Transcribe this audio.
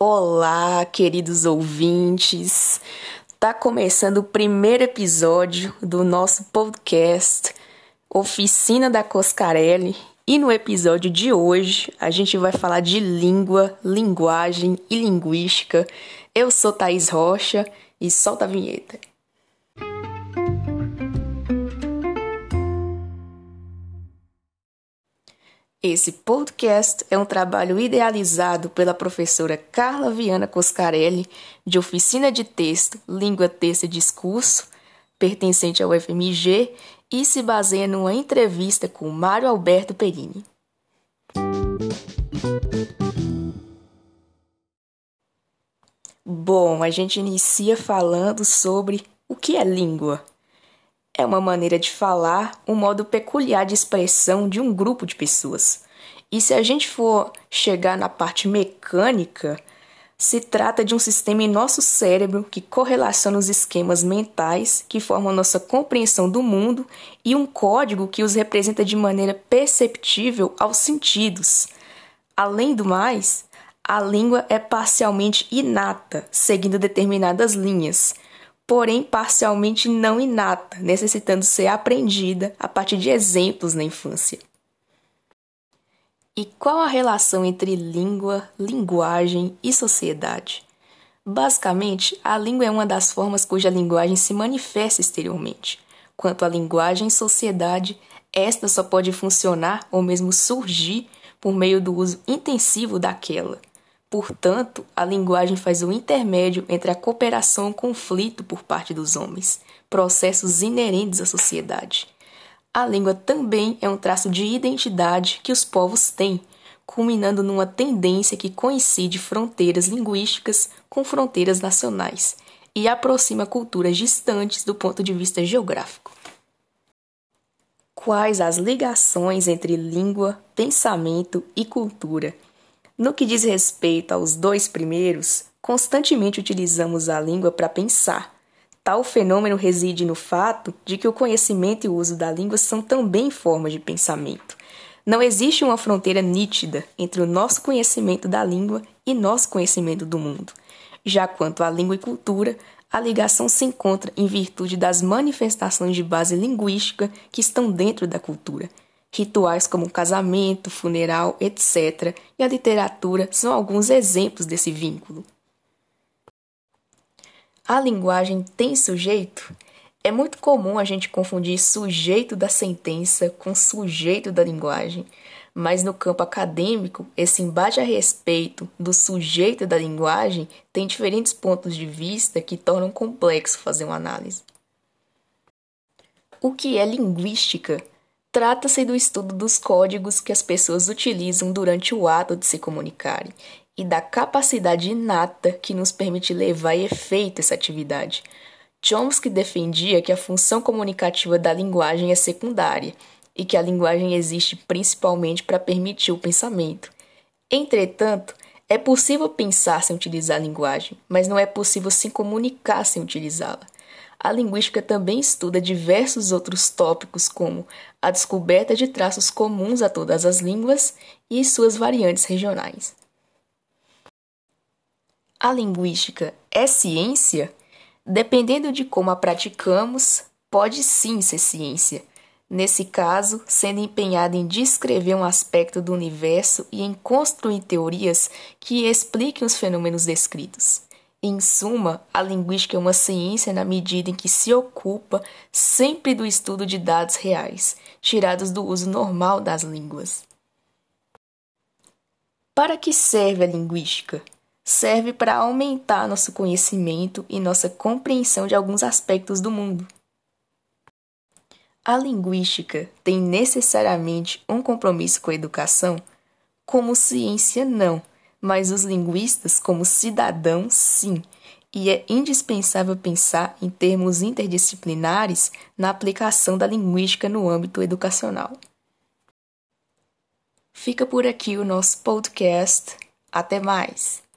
Olá, queridos ouvintes. Tá começando o primeiro episódio do nosso podcast Oficina da Coscarelli. E no episódio de hoje a gente vai falar de língua, linguagem e linguística. Eu sou Thaís Rocha e solta a vinheta. Esse podcast é um trabalho idealizado pela professora Carla Viana Coscarelli, de Oficina de Texto, Língua, Texto e Discurso, pertencente ao FMG, e se baseia numa entrevista com Mário Alberto Perini. Bom, a gente inicia falando sobre o que é língua. É uma maneira de falar, um modo peculiar de expressão de um grupo de pessoas. E se a gente for chegar na parte mecânica, se trata de um sistema em nosso cérebro que correlaciona os esquemas mentais que formam nossa compreensão do mundo e um código que os representa de maneira perceptível aos sentidos. Além do mais, a língua é parcialmente inata, seguindo determinadas linhas porém parcialmente não inata, necessitando ser aprendida a partir de exemplos na infância. E qual a relação entre língua, linguagem e sociedade? Basicamente, a língua é uma das formas cuja linguagem se manifesta exteriormente. Quanto à linguagem e sociedade, esta só pode funcionar ou mesmo surgir por meio do uso intensivo daquela. Portanto, a linguagem faz o intermédio entre a cooperação e o conflito por parte dos homens, processos inerentes à sociedade. A língua também é um traço de identidade que os povos têm, culminando numa tendência que coincide fronteiras linguísticas com fronteiras nacionais e aproxima culturas distantes do ponto de vista geográfico. Quais as ligações entre língua, pensamento e cultura? No que diz respeito aos dois primeiros, constantemente utilizamos a língua para pensar. Tal fenômeno reside no fato de que o conhecimento e o uso da língua são também formas de pensamento. Não existe uma fronteira nítida entre o nosso conhecimento da língua e nosso conhecimento do mundo. Já quanto à língua e cultura, a ligação se encontra em virtude das manifestações de base linguística que estão dentro da cultura Rituais como casamento, funeral, etc., e a literatura são alguns exemplos desse vínculo. A linguagem tem sujeito? É muito comum a gente confundir sujeito da sentença com sujeito da linguagem, mas no campo acadêmico, esse embate a respeito do sujeito da linguagem tem diferentes pontos de vista que tornam complexo fazer uma análise. O que é linguística? Trata-se do estudo dos códigos que as pessoas utilizam durante o ato de se comunicarem e da capacidade inata que nos permite levar a efeito essa atividade. Chomsky defendia que a função comunicativa da linguagem é secundária e que a linguagem existe principalmente para permitir o pensamento. Entretanto, é possível pensar sem utilizar a linguagem, mas não é possível se comunicar sem utilizá-la. A linguística também estuda diversos outros tópicos, como a descoberta de traços comuns a todas as línguas e suas variantes regionais. A linguística é ciência? Dependendo de como a praticamos, pode sim ser ciência. Nesse caso, sendo empenhada em descrever um aspecto do universo e em construir teorias que expliquem os fenômenos descritos. Em suma, a linguística é uma ciência na medida em que se ocupa sempre do estudo de dados reais, tirados do uso normal das línguas. Para que serve a linguística? Serve para aumentar nosso conhecimento e nossa compreensão de alguns aspectos do mundo. A linguística tem necessariamente um compromisso com a educação? Como ciência, não mas os linguistas, como cidadãos, sim, e é indispensável pensar em termos interdisciplinares na aplicação da linguística no âmbito educacional. Fica por aqui o nosso podcast. Até mais!